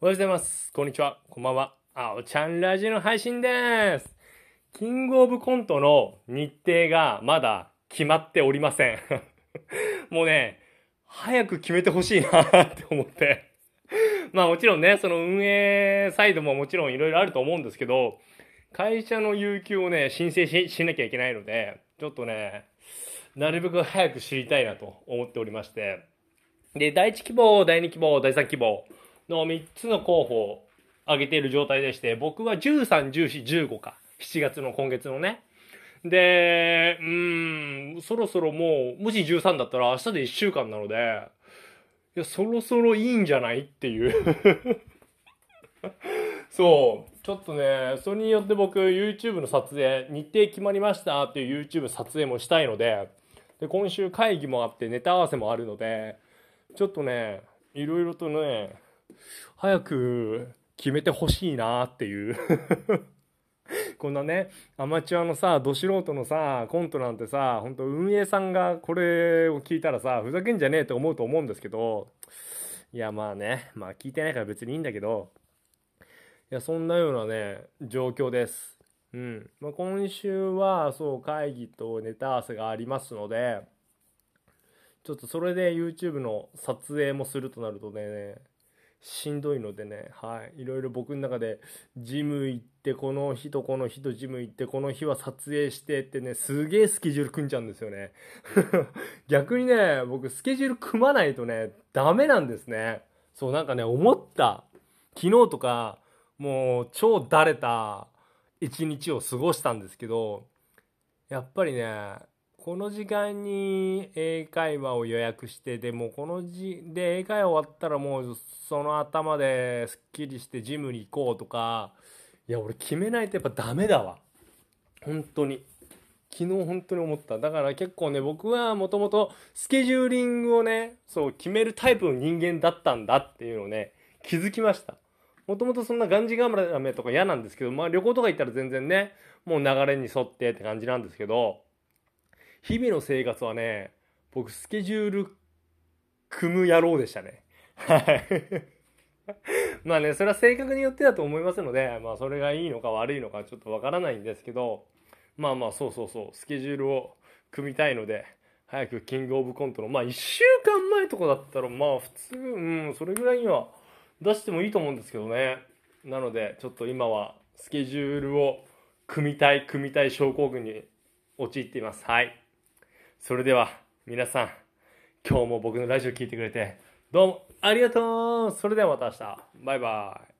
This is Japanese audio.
おはようございます。こんにちは。こんばんは。あおちゃんラジオの配信です。キングオブコントの日程がまだ決まっておりません。もうね、早く決めてほしいなって思って。まあもちろんね、その運営サイドももちろんいろいろあると思うんですけど、会社の有給をね、申請しなきゃいけないので、ちょっとね、なるべく早く知りたいなと思っておりまして。で、第1希望、第2希望、第3希望の3つの候補を挙げている状態でして、僕は13、14、15か。7月の今月のね。で、うん、そろそろもう、もし13だったら明日で1週間なので、いや、そろそろいいんじゃないっていう。そう。ちょっとね、それによって僕、YouTube の撮影、日程決まりましたっていう YouTube 撮影もしたいので、で、今週会議もあって、ネタ合わせもあるので、ちょっとね、いろいろとね、早く決めてほしいなっていう。こんなね、アマチュアのさ、ど素人のさ、コントなんてさ、本当運営さんがこれを聞いたらさ、ふざけんじゃねえって思うと思うんですけど、いやまあね、まあ聞いてないから別にいいんだけど、いや、そんなようなね、状況です。うん。まあ、今週は、そう、会議とネタ合わせがありますので、ちょっとそれで YouTube の撮影もするとなるとね、しんどいのでね、はい。いろいろ僕の中で、ジム行って、この日とこの日とジム行って、この日は撮影してってね、すげえスケジュール組んじゃうんですよね。逆にね、僕スケジュール組まないとね、ダメなんですね。そう、なんかね、思った。昨日とか、もう超だれた一日を過ごしたんですけど、やっぱりね、この時間に英会話を予約して、でもこのじ、で英会話終わったらもうその頭ですっきりしてジムに行こうとか、いや俺決めないとやっぱダメだわ。本当に。昨日本当に思った。だから結構ね、僕はもともとスケジューリングをね、そう決めるタイプの人間だったんだっていうのをね、気づきました。もともとそんながんじがらめとか嫌なんですけど、まあ旅行とか行ったら全然ね、もう流れに沿ってって感じなんですけど、日々の生活はね、僕スケジュール組む野郎でしたね。はい。まあね、それは性格によってだと思いますので、まあそれがいいのか悪いのかちょっとわからないんですけど、まあまあそうそうそう、スケジュールを組みたいので、早くキングオブコントの、まあ1週間前とかだったら、まあ普通、うん、それぐらいには出してもいいと思うんですけどね。なので、ちょっと今はスケジュールを組みたい、組みたい症候群に陥っています。はい。それでは、皆さん、今日も僕のラジオ聞いてくれて、どうもありがとうそれではまた明日。バイバイ。